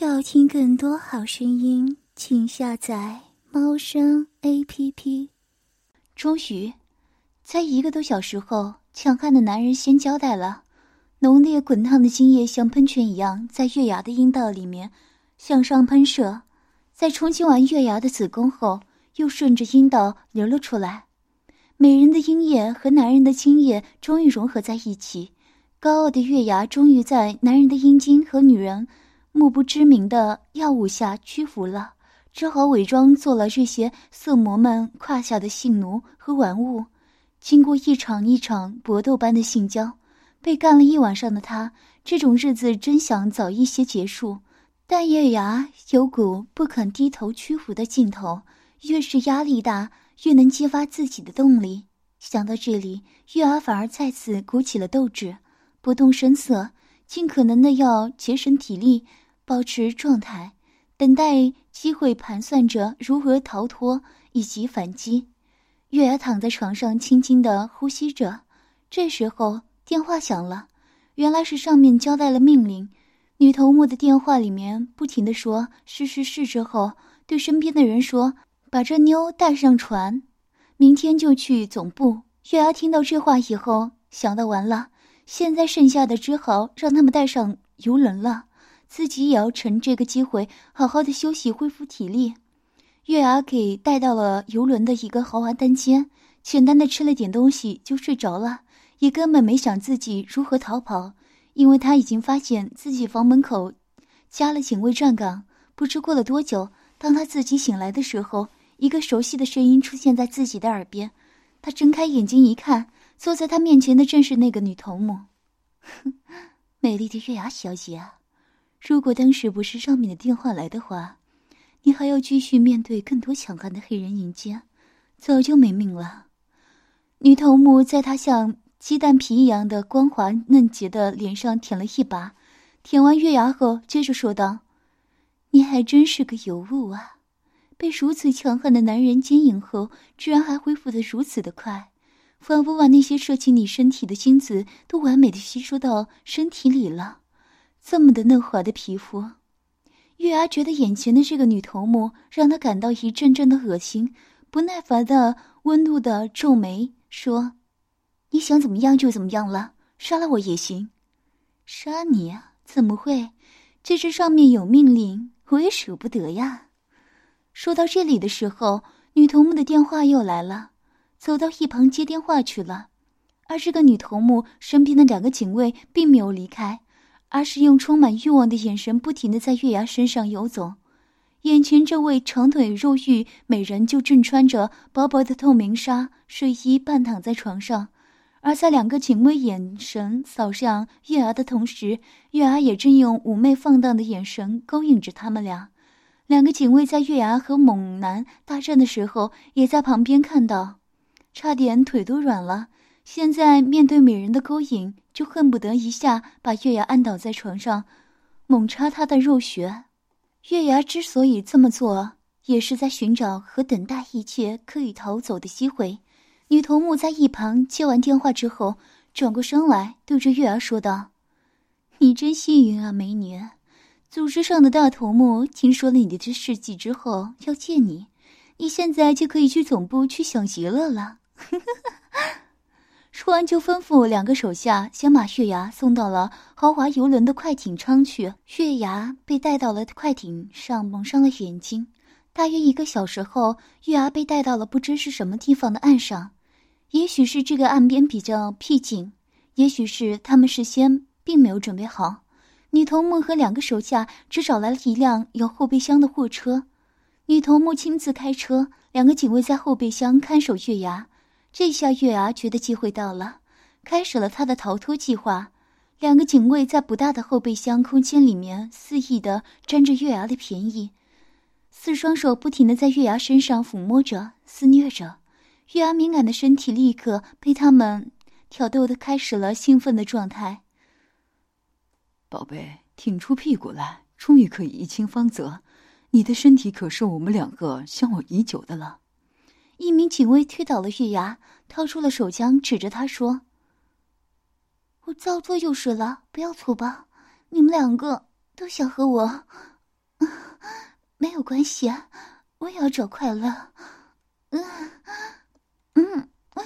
要听更多好声音，请下载猫声 A P P。终于，在一个多小时后，强悍的男人先交代了。浓烈滚烫的精液像喷泉一样在月牙的阴道里面向上喷射，在冲击完月牙的子宫后，又顺着阴道流了出来。美人的阴液和男人的精液终于融合在一起，高傲的月牙终于在男人的阴茎和女人。目不知名的药物下屈服了，只好伪装做了这些色魔们胯下的性奴和玩物。经过一场一场搏斗般的性交，被干了一晚上的他，这种日子真想早一些结束。但月牙有股不肯低头屈服的劲头，越是压力大，越能激发自己的动力。想到这里，月牙反而再次鼓起了斗志，不动声色，尽可能的要节省体力。保持状态，等待机会，盘算着如何逃脱以及反击。月牙躺在床上，轻轻的呼吸着。这时候电话响了，原来是上面交代了命令。女头目的电话里面不停的说“是是是”，之后对身边的人说：“把这妞带上船，明天就去总部。”月牙听到这话以后，想到完了，现在剩下的只好让他们带上游轮了。自己也要趁这个机会好好的休息，恢复体力。月牙给带到了游轮的一个豪华单间，简单的吃了点东西就睡着了，也根本没想自己如何逃跑，因为他已经发现自己房门口加了警卫站岗。不知过了多久，当他自己醒来的时候，一个熟悉的声音出现在自己的耳边。他睁开眼睛一看，坐在他面前的正是那个女头目。美丽的月牙小姐啊！如果当时不是上面的电话来的话，你还要继续面对更多强悍的黑人迎接，早就没命了。女头目在她像鸡蛋皮一样的光滑嫩洁的脸上舔了一把，舔完月牙后，接着说道：“你还真是个尤物啊！被如此强悍的男人奸淫后，居然还恢复的如此的快，仿佛把那些射进你身体的精子都完美的吸收到身体里了。”这么的嫩滑的皮肤，月牙觉得眼前的这个女头目让她感到一阵阵的恶心，不耐烦的、温怒的皱眉说：“你想怎么样就怎么样了，杀了我也行。杀你啊？怎么会？这是上面有命令，我也舍不得呀。”说到这里的时候，女头目的电话又来了，走到一旁接电话去了。而这个女头目身边的两个警卫并没有离开。而是用充满欲望的眼神不停的在月牙身上游走，眼前这位长腿肉玉美人就正穿着薄薄的透明纱睡衣半躺在床上，而在两个警卫眼神扫向月牙的同时，月牙也正用妩媚放荡的眼神勾引着他们俩。两个警卫在月牙和猛男大战的时候，也在旁边看到，差点腿都软了。现在面对美人的勾引，就恨不得一下把月牙按倒在床上，猛插她的肉穴。月牙之所以这么做，也是在寻找和等待一切可以逃走的机会。女头目在一旁接完电话之后，转过身来对着月牙说道：“你真幸运啊，美女！组织上的大头目听说了你的事迹之后，要见你，你现在就可以去总部去享极乐了。” 说完，就吩咐两个手下先把月牙送到了豪华游轮的快艇舱去。月牙被带到了快艇上，蒙上了眼睛。大约一个小时后，月牙被带到了不知是什么地方的岸上。也许是这个岸边比较僻静，也许是他们事先并没有准备好。女头目和两个手下只找来了一辆有后备箱的货车，女头目亲自开车，两个警卫在后备箱看守月牙。这下月牙觉得机会到了，开始了他的逃脱计划。两个警卫在不大的后备箱空间里面肆意的占着月牙的便宜，四双手不停的在月牙身上抚摸着、肆虐着，月牙敏感的身体立刻被他们挑逗的开始了兴奋的状态。宝贝，挺出屁股来，终于可以一清方泽。你的身体可是我们两个向往已久的了。一名警卫推倒了月牙，掏出了手枪，指着他说：“我照做就是了，不要粗暴。你们两个都想和我，没有关系，我也要找快乐。嗯嗯嗯，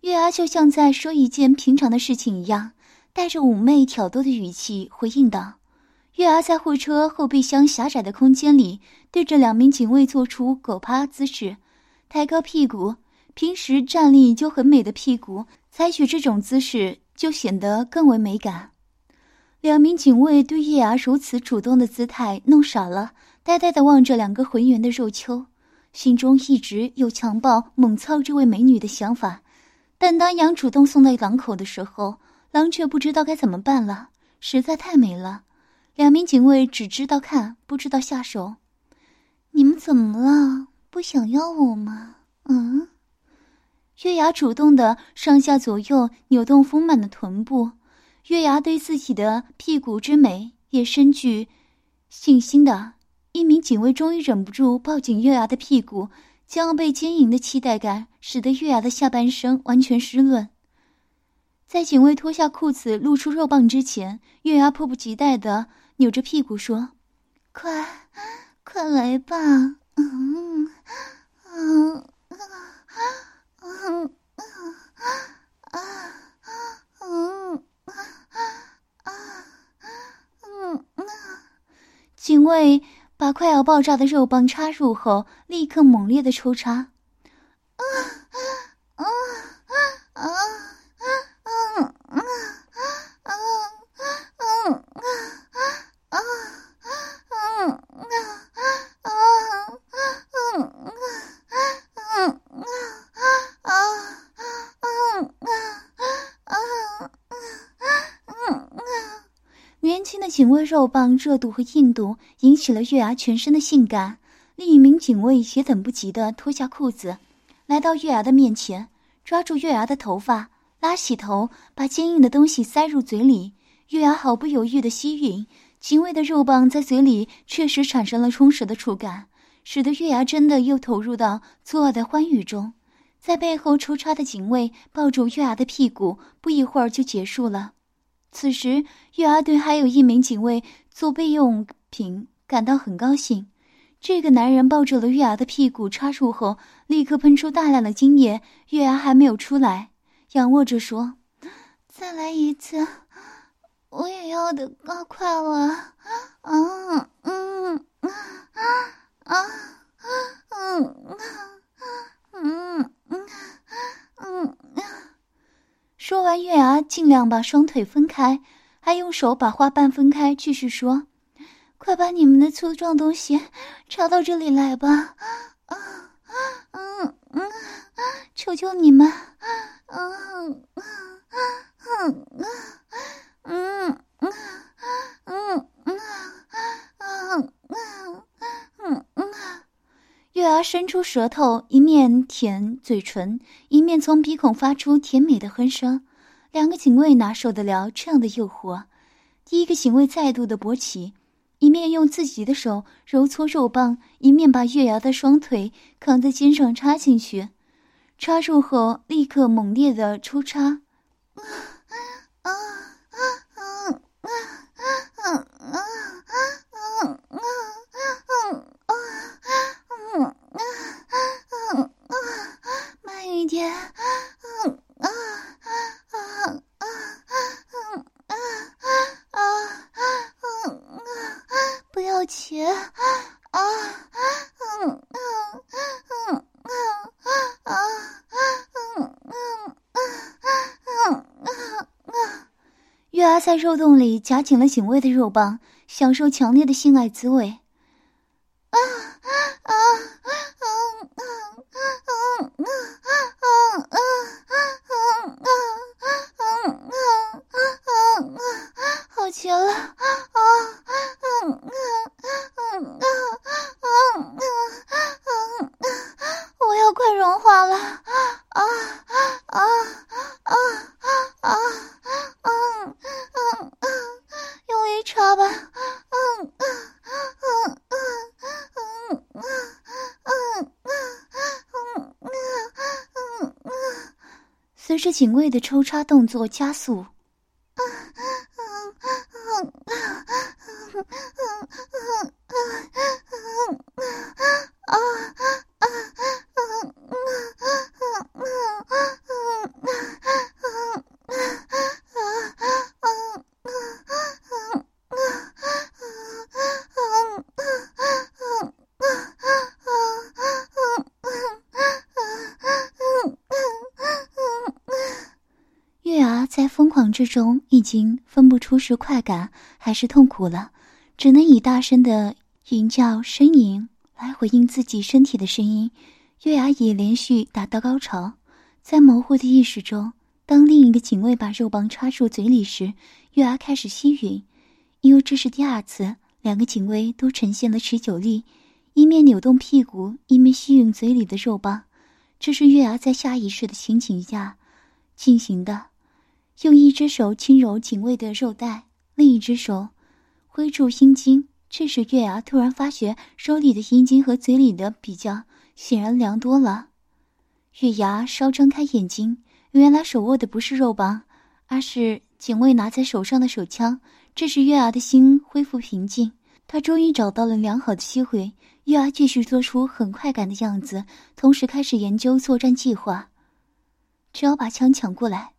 月牙就像在说一件平常的事情一样，带着妩媚挑逗的语气回应道：“月牙在货车后备箱狭窄的空间里，对着两名警卫做出狗趴姿势，抬高屁股。平时站立就很美的屁股，采取这种姿势就显得更为美感。”两名警卫对月牙如此主动的姿态弄傻了，呆呆的望着两个浑圆的肉丘，心中一直有强暴猛操这位美女的想法。但当羊主动送到狼口的时候，狼却不知道该怎么办了，实在太美了。两名警卫只知道看，不知道下手。你们怎么了？不想要我吗？嗯？月牙主动的上下左右扭动丰满的臀部。月牙对自己的屁股之美也深具信心的，一名警卫终于忍不住抱紧月牙的屁股，将被坚硬的期待感使得月牙的下半身完全湿润。在警卫脱下裤子露出肉棒之前，月牙迫不及待的扭着屁股说：“快，快来吧！”嗯嗯嗯嗯嗯嗯。警卫把快要爆炸的肉棒插入后，立刻猛烈的抽插。警卫肉棒热度和硬度引起了月牙全身的性感，另一名警卫也等不及的脱下裤子，来到月牙的面前，抓住月牙的头发，拉起头，把坚硬的东西塞入嘴里。月牙毫不犹豫的吸吮，警卫的肉棒在嘴里确实产生了充实的触感，使得月牙真的又投入到错愕的欢愉中。在背后抽插的警卫抱住月牙的屁股，不一会儿就结束了。此时，月牙对还有一名警卫做备用品感到很高兴。这个男人抱住了月牙的屁股，插入后立刻喷出大量的精液。月牙还没有出来，仰卧着说：“再来一次，我也要的高快了。”啊，嗯，啊，啊，嗯，嗯，嗯，嗯，嗯。说完，月牙尽量把双腿分开，还用手把花瓣分开，继续说：“快把你们的粗壮东西插到这里来吧！啊，嗯嗯，求求你们！伸出舌头，一面舔嘴唇，一面从鼻孔发出甜美的哼声。两个警卫哪受得了这样的诱惑？第一个警卫再度的勃起，一面用自己的手揉搓肉棒，一面把月牙的双腿扛在肩上插进去。插入后，立刻猛烈的抽插。月儿在肉洞里夹紧了警卫的肉棒，享受强烈的性爱滋味。这警卫的抽插动作加速，在疯狂之中已经分不出是快感还是痛苦了，只能以大声的吟叫、呻吟来回应自己身体的声音。月牙也连续达到高潮，在模糊的意识中，当另一个警卫把肉棒插入嘴里时，月牙开始吸吮。因为这是第二次，两个警卫都呈现了持久力，一面扭动屁股，一面吸吮嘴里的肉棒。这是月牙在下意识的情景下进行的。用一只手轻揉警卫的肉带，另一只手挥住阴茎。这时，月牙突然发觉手里的阴茎和嘴里的比较，显然凉多了。月牙稍睁开眼睛，原来手握的不是肉棒，而是警卫拿在手上的手枪。这时，月牙的心恢复平静，他终于找到了良好的机会。月牙继续做出很快感的样子，同时开始研究作战计划。只要把枪抢过来。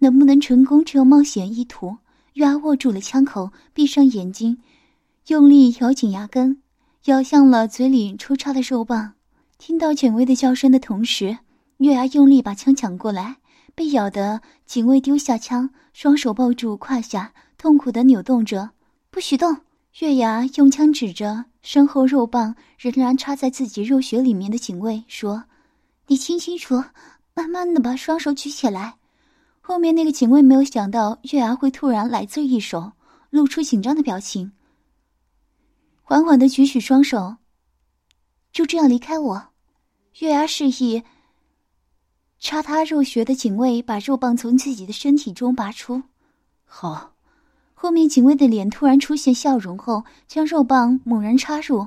能不能成功，只有冒险意图。月牙握住了枪口，闭上眼睛，用力咬紧牙根，咬向了嘴里抽插的肉棒。听到警卫的叫声的同时，月牙用力把枪抢过来。被咬的警卫丢下枪，双手抱住胯下，痛苦的扭动着。不许动！月牙用枪指着身后肉棒仍然插在自己肉穴里面的警卫说：“你清清楚，慢慢的把双手举起来。”后面那个警卫没有想到月牙会突然来这一手，露出紧张的表情，缓缓的举起双手，就这样离开我。月牙示意插他肉穴的警卫把肉棒从自己的身体中拔出。好，后面警卫的脸突然出现笑容后，将肉棒猛然插入。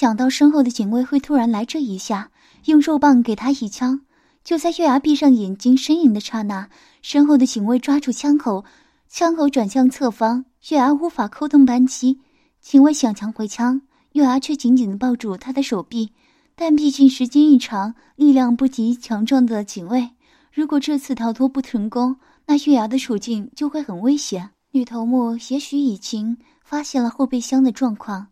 想到身后的警卫会突然来这一下，用肉棒给他一枪。就在月牙闭上眼睛呻吟的刹那，身后的警卫抓住枪口，枪口转向侧方，月牙无法扣动扳机。警卫想抢回枪，月牙却紧紧的抱住他的手臂。但毕竟时间一长，力量不及强壮的警卫。如果这次逃脱不成功，那月牙的处境就会很危险。女头目也许已经发现了后备箱的状况。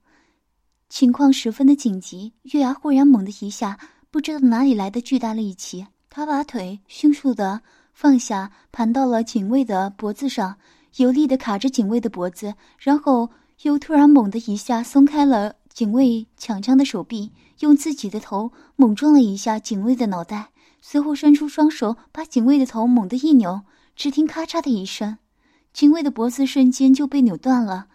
情况十分的紧急，月牙忽然猛的一下，不知道哪里来的巨大力气，他把腿迅速的放下，盘到了警卫的脖子上，有力的卡着警卫的脖子，然后又突然猛的一下松开了警卫抢枪的手臂，用自己的头猛撞了一下警卫的脑袋，随后伸出双手把警卫的头猛地一扭，只听咔嚓的一声，警卫的脖子瞬间就被扭断了。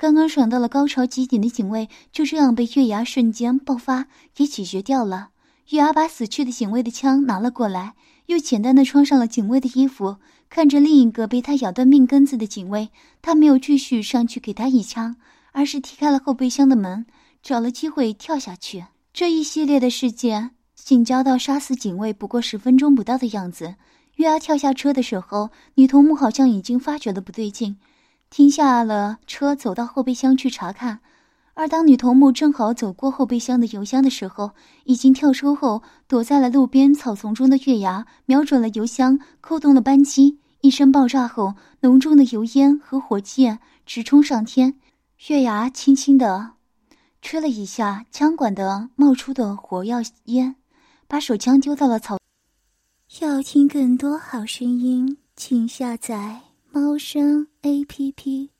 刚刚爽到了高潮极点的警卫，就这样被月牙瞬间爆发给解决掉了。月牙把死去的警卫的枪拿了过来，又简单的穿上了警卫的衣服。看着另一个被他咬断命根子的警卫，他没有继续上去给他一枪，而是踢开了后备箱的门，找了机会跳下去。这一系列的事件，仅交到杀死警卫不过十分钟不到的样子。月牙跳下车的时候，女头目好像已经发觉了不对劲。停下了车，走到后备箱去查看。而当女头目正好走过后备箱的油箱的时候，已经跳出后躲在了路边草丛中的月牙，瞄准了油箱，扣动了扳机。一声爆炸后，浓重的油烟和火箭直冲上天。月牙轻轻地吹了一下枪管的冒出的火药烟，把手枪丢到了草。要听更多好声音，请下载。猫声 A P P。